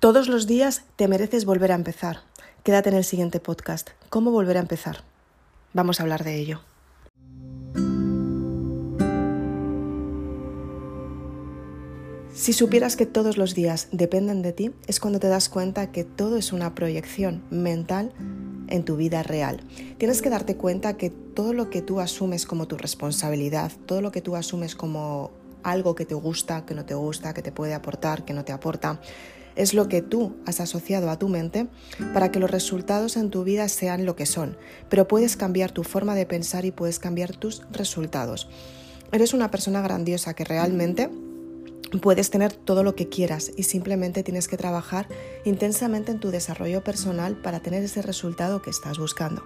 Todos los días te mereces volver a empezar. Quédate en el siguiente podcast. ¿Cómo volver a empezar? Vamos a hablar de ello. Si supieras que todos los días dependen de ti, es cuando te das cuenta que todo es una proyección mental en tu vida real. Tienes que darte cuenta que todo lo que tú asumes como tu responsabilidad, todo lo que tú asumes como algo que te gusta, que no te gusta, que te puede aportar, que no te aporta, es lo que tú has asociado a tu mente para que los resultados en tu vida sean lo que son. Pero puedes cambiar tu forma de pensar y puedes cambiar tus resultados. Eres una persona grandiosa que realmente puedes tener todo lo que quieras y simplemente tienes que trabajar intensamente en tu desarrollo personal para tener ese resultado que estás buscando.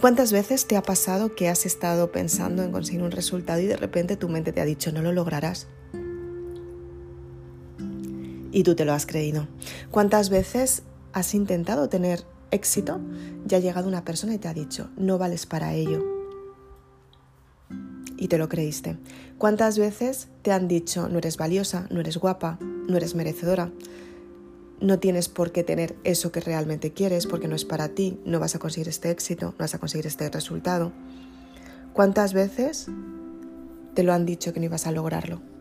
¿Cuántas veces te ha pasado que has estado pensando en conseguir un resultado y de repente tu mente te ha dicho no lo lograrás? Y tú te lo has creído. ¿Cuántas veces has intentado tener éxito y ha llegado una persona y te ha dicho, no vales para ello? Y te lo creíste. ¿Cuántas veces te han dicho, no eres valiosa, no eres guapa, no eres merecedora? No tienes por qué tener eso que realmente quieres porque no es para ti, no vas a conseguir este éxito, no vas a conseguir este resultado. ¿Cuántas veces te lo han dicho que no ibas a lograrlo?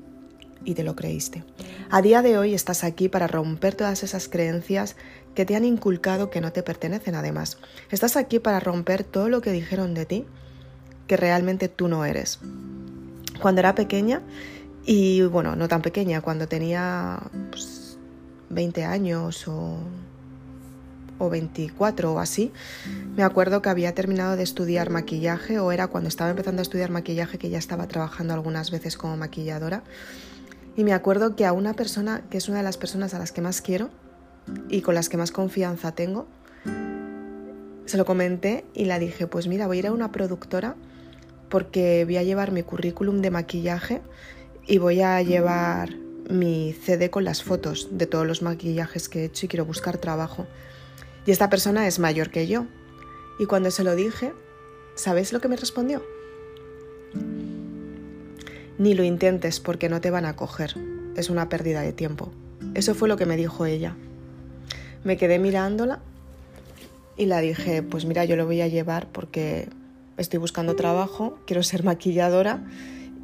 Y te lo creíste. A día de hoy estás aquí para romper todas esas creencias que te han inculcado que no te pertenecen además. Estás aquí para romper todo lo que dijeron de ti que realmente tú no eres. Cuando era pequeña, y bueno, no tan pequeña, cuando tenía 20 pues, años o, o 24 o así, me acuerdo que había terminado de estudiar maquillaje o era cuando estaba empezando a estudiar maquillaje que ya estaba trabajando algunas veces como maquilladora y me acuerdo que a una persona, que es una de las personas a las que más quiero y con las que más confianza tengo, se lo comenté y la dije, pues mira, voy a ir a una productora porque voy a llevar mi currículum de maquillaje y voy a llevar mi CD con las fotos de todos los maquillajes que he hecho y quiero buscar trabajo. Y esta persona es mayor que yo. Y cuando se lo dije, ¿sabes lo que me respondió? Ni lo intentes porque no te van a coger. Es una pérdida de tiempo. Eso fue lo que me dijo ella. Me quedé mirándola y la dije, pues mira, yo lo voy a llevar porque estoy buscando trabajo, quiero ser maquilladora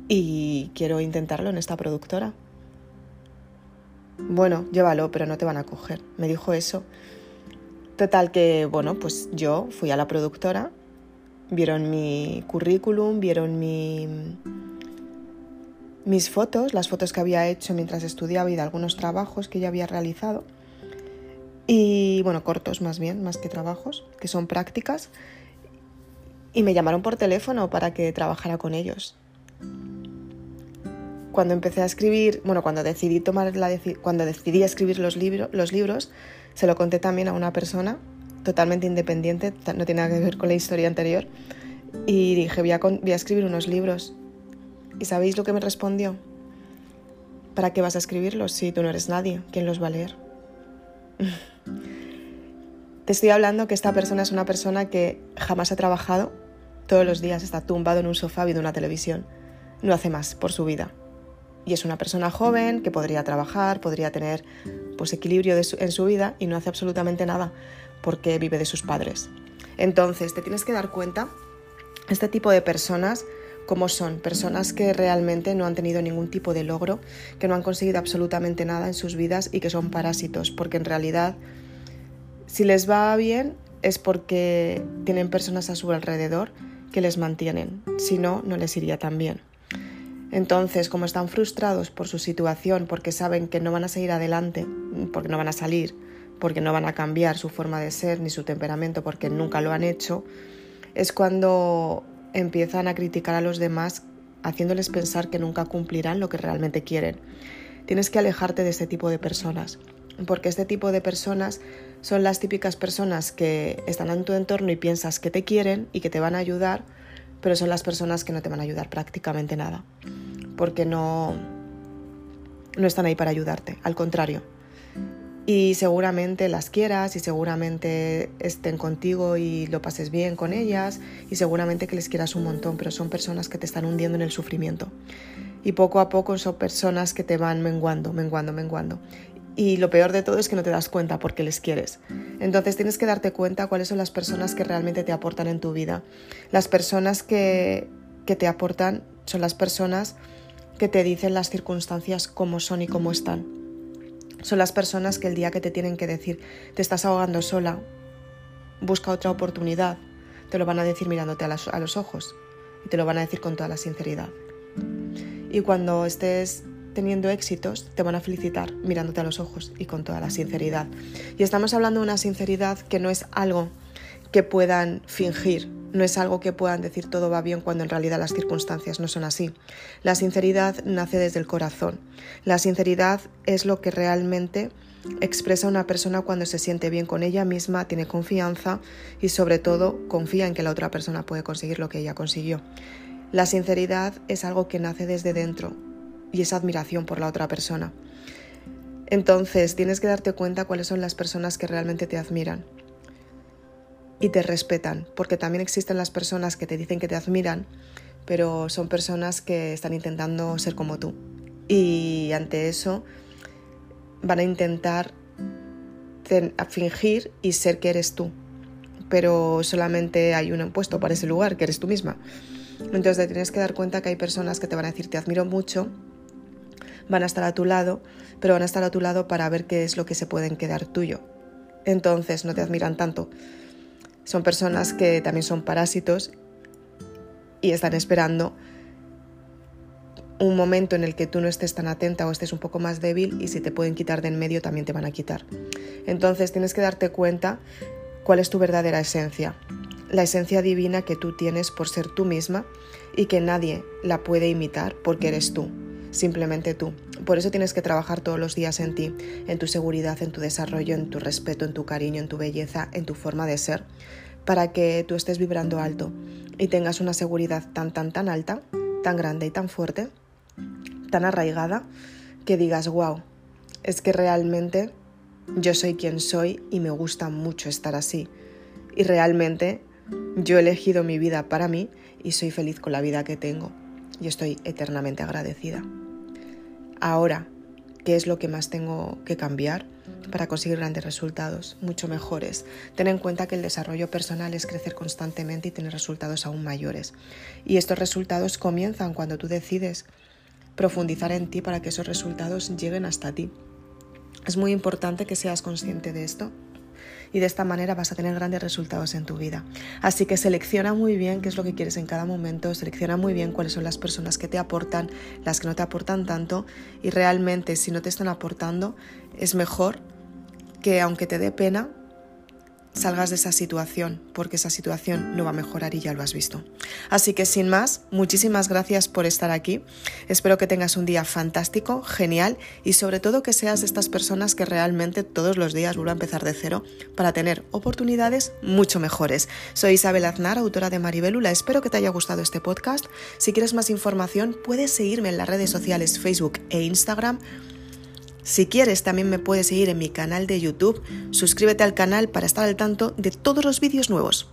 y quiero intentarlo en esta productora. Bueno, llévalo, pero no te van a coger. Me dijo eso. Total que, bueno, pues yo fui a la productora, vieron mi currículum, vieron mi, mis fotos, las fotos que había hecho mientras estudiaba y de algunos trabajos que ya había realizado. Y bueno, cortos más bien, más que trabajos, que son prácticas. Y me llamaron por teléfono para que trabajara con ellos. Cuando empecé a escribir, bueno, cuando decidí tomar la cuando decidí escribir los, los libros, se lo conté también a una persona totalmente independiente, no tiene nada que ver con la historia anterior, y dije, voy a, voy a escribir unos libros ¿Y sabéis lo que me respondió? ¿Para qué vas a escribirlos si tú no eres nadie? ¿Quién los va a leer? Te estoy hablando que esta persona es una persona que jamás ha trabajado, todos los días está tumbado en un sofá viendo una televisión, no hace más por su vida. Y es una persona joven que podría trabajar, podría tener pues, equilibrio en su vida y no hace absolutamente nada porque vive de sus padres. Entonces, te tienes que dar cuenta, este tipo de personas como son personas que realmente no han tenido ningún tipo de logro, que no han conseguido absolutamente nada en sus vidas y que son parásitos, porque en realidad si les va bien es porque tienen personas a su alrededor que les mantienen, si no, no les iría tan bien. Entonces, como están frustrados por su situación, porque saben que no van a seguir adelante, porque no van a salir, porque no van a cambiar su forma de ser ni su temperamento, porque nunca lo han hecho, es cuando empiezan a criticar a los demás haciéndoles pensar que nunca cumplirán lo que realmente quieren. Tienes que alejarte de este tipo de personas, porque este tipo de personas son las típicas personas que están en tu entorno y piensas que te quieren y que te van a ayudar, pero son las personas que no te van a ayudar prácticamente nada, porque no, no están ahí para ayudarte, al contrario, y seguramente las quieras y seguramente estén contigo y lo pases bien con ellas y seguramente que les quieras un montón, pero son personas que te están hundiendo en el sufrimiento. Y poco a poco son personas que te van menguando, menguando, menguando. y lo peor de todo es que no te das cuenta porque les quieres. Entonces tienes que darte cuenta cuáles son las personas que realmente te aportan en tu vida. Las personas que, que te aportan son las personas que te dicen las circunstancias cómo son y cómo están. Son las personas que el día que te tienen que decir te estás ahogando sola, busca otra oportunidad, te lo van a decir mirándote a, a los ojos y te lo van a decir con toda la sinceridad. Y cuando estés teniendo éxitos, te van a felicitar mirándote a los ojos y con toda la sinceridad. Y estamos hablando de una sinceridad que no es algo que puedan fingir, no es algo que puedan decir todo va bien cuando en realidad las circunstancias no son así. La sinceridad nace desde el corazón. La sinceridad es lo que realmente expresa una persona cuando se siente bien con ella misma, tiene confianza y sobre todo confía en que la otra persona puede conseguir lo que ella consiguió. La sinceridad es algo que nace desde dentro, y esa admiración por la otra persona. Entonces tienes que darte cuenta cuáles son las personas que realmente te admiran y te respetan, porque también existen las personas que te dicen que te admiran, pero son personas que están intentando ser como tú. Y ante eso van a intentar fingir y ser que eres tú, pero solamente hay un puesto para ese lugar, que eres tú misma. Entonces te tienes que dar cuenta que hay personas que te van a decir te admiro mucho, van a estar a tu lado, pero van a estar a tu lado para ver qué es lo que se pueden quedar tuyo. Entonces no te admiran tanto. Son personas que también son parásitos y están esperando un momento en el que tú no estés tan atenta o estés un poco más débil y si te pueden quitar de en medio también te van a quitar. Entonces tienes que darte cuenta cuál es tu verdadera esencia, la esencia divina que tú tienes por ser tú misma y que nadie la puede imitar porque eres tú simplemente tú. Por eso tienes que trabajar todos los días en ti, en tu seguridad, en tu desarrollo, en tu respeto, en tu cariño, en tu belleza, en tu forma de ser, para que tú estés vibrando alto y tengas una seguridad tan, tan, tan alta, tan grande y tan fuerte, tan arraigada, que digas, wow, es que realmente yo soy quien soy y me gusta mucho estar así. Y realmente yo he elegido mi vida para mí y soy feliz con la vida que tengo y estoy eternamente agradecida. Ahora, ¿qué es lo que más tengo que cambiar para conseguir grandes resultados, mucho mejores? Ten en cuenta que el desarrollo personal es crecer constantemente y tener resultados aún mayores. Y estos resultados comienzan cuando tú decides profundizar en ti para que esos resultados lleguen hasta ti. Es muy importante que seas consciente de esto y de esta manera vas a tener grandes resultados en tu vida. Así que selecciona muy bien qué es lo que quieres en cada momento, selecciona muy bien cuáles son las personas que te aportan, las que no te aportan tanto y realmente si no te están aportando es mejor que aunque te dé pena, salgas de esa situación, porque esa situación no va a mejorar y ya lo has visto. Así que sin más, muchísimas gracias por estar aquí. Espero que tengas un día fantástico, genial y sobre todo que seas de estas personas que realmente todos los días vuelvan a empezar de cero para tener oportunidades mucho mejores. Soy Isabel Aznar, autora de Maribelula. Espero que te haya gustado este podcast. Si quieres más información, puedes seguirme en las redes sociales Facebook e Instagram si quieres, también me puedes seguir en mi canal de YouTube. Suscríbete al canal para estar al tanto de todos los vídeos nuevos.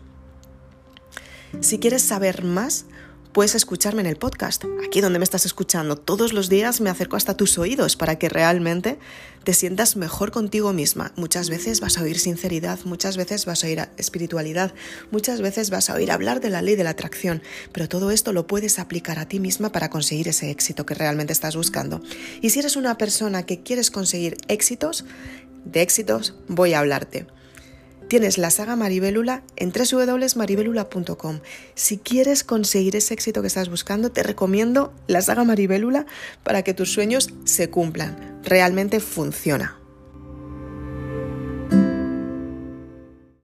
Si quieres saber más, puedes escucharme en el podcast, aquí donde me estás escuchando. Todos los días me acerco hasta tus oídos para que realmente te sientas mejor contigo misma. Muchas veces vas a oír sinceridad, muchas veces vas a oír espiritualidad, muchas veces vas a oír hablar de la ley de la atracción, pero todo esto lo puedes aplicar a ti misma para conseguir ese éxito que realmente estás buscando. Y si eres una persona que quieres conseguir éxitos, de éxitos voy a hablarte. Tienes la saga Maribelula en www.maribelula.com. Si quieres conseguir ese éxito que estás buscando, te recomiendo la saga Maribelula para que tus sueños se cumplan. Realmente funciona.